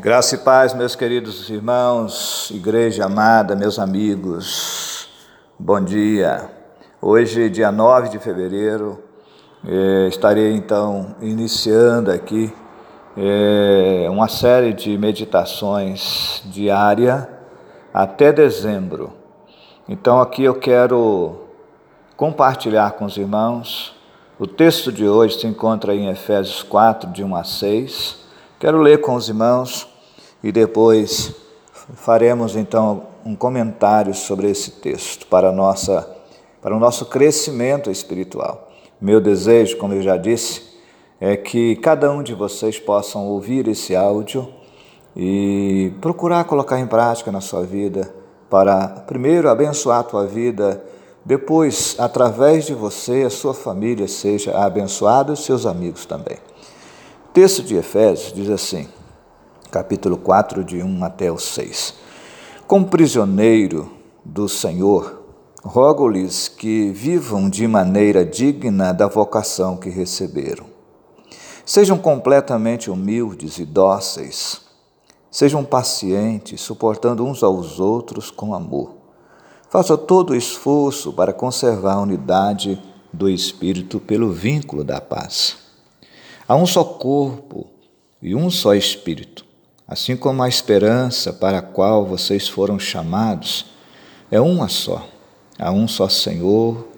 Graça e paz, meus queridos irmãos, igreja amada, meus amigos, bom dia. Hoje, dia 9 de fevereiro, eh, estarei então iniciando aqui eh, uma série de meditações diária até dezembro. Então, aqui eu quero compartilhar com os irmãos. O texto de hoje se encontra em Efésios 4, de 1 a 6 Quero ler com os irmãos e depois faremos então um comentário sobre esse texto para, nossa, para o nosso crescimento espiritual. Meu desejo, como eu já disse, é que cada um de vocês possam ouvir esse áudio e procurar colocar em prática na sua vida para, primeiro, abençoar a tua vida, depois, através de você, a sua família seja abençoada e seus amigos também texto de Efésios diz assim, capítulo 4, de 1 até o 6. Como prisioneiro do Senhor, rogo-lhes que vivam de maneira digna da vocação que receberam. Sejam completamente humildes e dóceis. Sejam pacientes, suportando uns aos outros com amor. Faça todo o esforço para conservar a unidade do Espírito pelo vínculo da paz. Há um só corpo e um só Espírito, assim como a esperança para a qual vocês foram chamados é uma só. Há um só Senhor,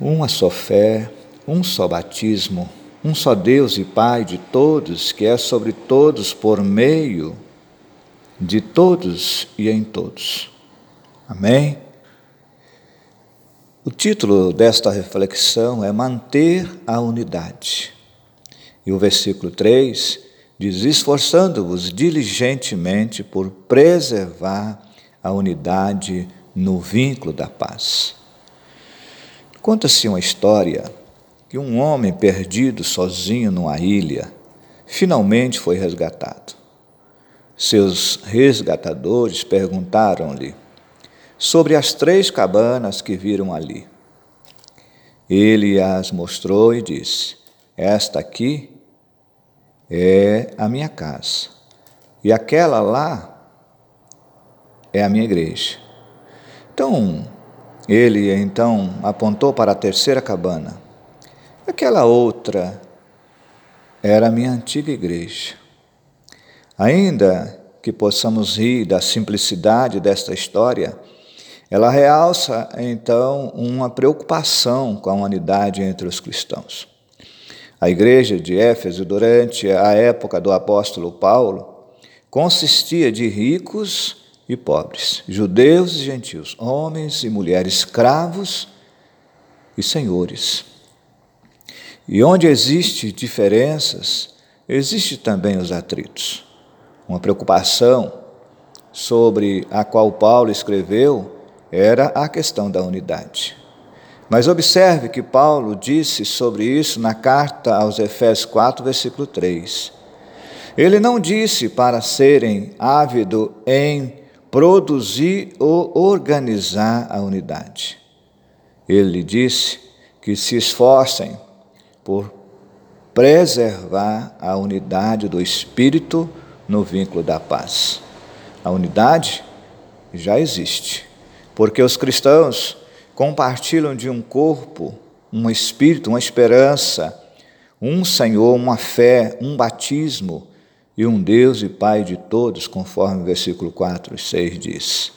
uma só fé, um só batismo, um só Deus e Pai de todos, que é sobre todos, por meio de todos e em todos. Amém? O título desta reflexão é Manter a Unidade. E o versículo 3 diz: Esforçando-vos diligentemente por preservar a unidade no vínculo da paz. Conta-se uma história que um homem perdido sozinho numa ilha finalmente foi resgatado. Seus resgatadores perguntaram-lhe sobre as três cabanas que viram ali. Ele as mostrou e disse: Esta aqui é a minha casa. E aquela lá é a minha igreja. Então, ele então apontou para a terceira cabana. Aquela outra era a minha antiga igreja. Ainda que possamos rir da simplicidade desta história, ela realça então uma preocupação com a humanidade entre os cristãos. A igreja de Éfeso, durante a época do apóstolo Paulo, consistia de ricos e pobres, judeus e gentios, homens e mulheres, escravos e senhores. E onde existe diferenças, existe também os atritos. Uma preocupação sobre a qual Paulo escreveu era a questão da unidade. Mas observe que Paulo disse sobre isso na carta aos Efésios 4, versículo 3. Ele não disse para serem ávidos em produzir ou organizar a unidade. Ele disse que se esforcem por preservar a unidade do espírito no vínculo da paz. A unidade já existe, porque os cristãos compartilham de um corpo, um espírito, uma esperança, um Senhor, uma fé, um batismo e um Deus e Pai de todos, conforme o versículo 4 e 6 diz.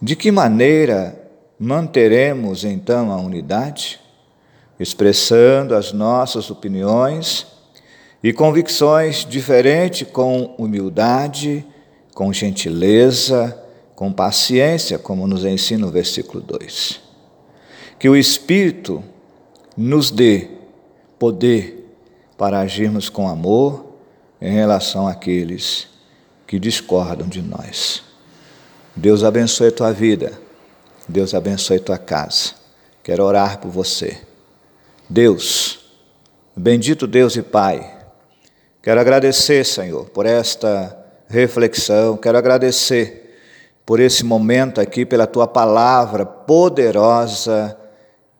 De que maneira manteremos então a unidade? Expressando as nossas opiniões e convicções diferentes com humildade, com gentileza, com paciência, como nos ensina o versículo 2 que o Espírito nos dê poder para agirmos com amor em relação àqueles que discordam de nós. Deus abençoe a tua vida, Deus abençoe a tua casa. Quero orar por você. Deus, bendito Deus e Pai, quero agradecer, Senhor, por esta reflexão, quero agradecer por esse momento aqui, pela tua palavra poderosa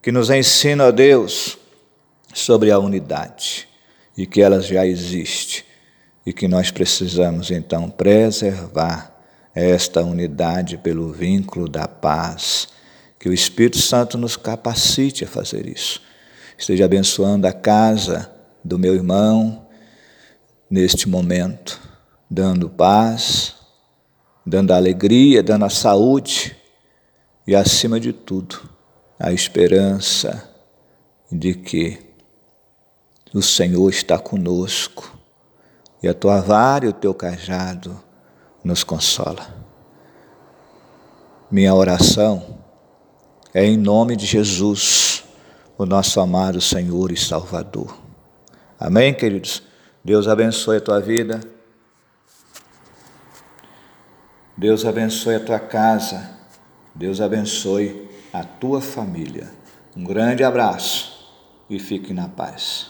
que nos ensina, Deus, sobre a unidade e que ela já existe e que nós precisamos então preservar esta unidade pelo vínculo da paz. Que o Espírito Santo nos capacite a fazer isso. Esteja abençoando a casa do meu irmão neste momento, dando paz, dando alegria, dando a saúde e, acima de tudo, a esperança de que o Senhor está conosco e a tua vara e o teu cajado nos consola. Minha oração é em nome de Jesus, o nosso amado Senhor e Salvador. Amém, queridos? Deus abençoe a tua vida. Deus abençoe a tua casa. Deus abençoe a tua família. Um grande abraço e fique na paz.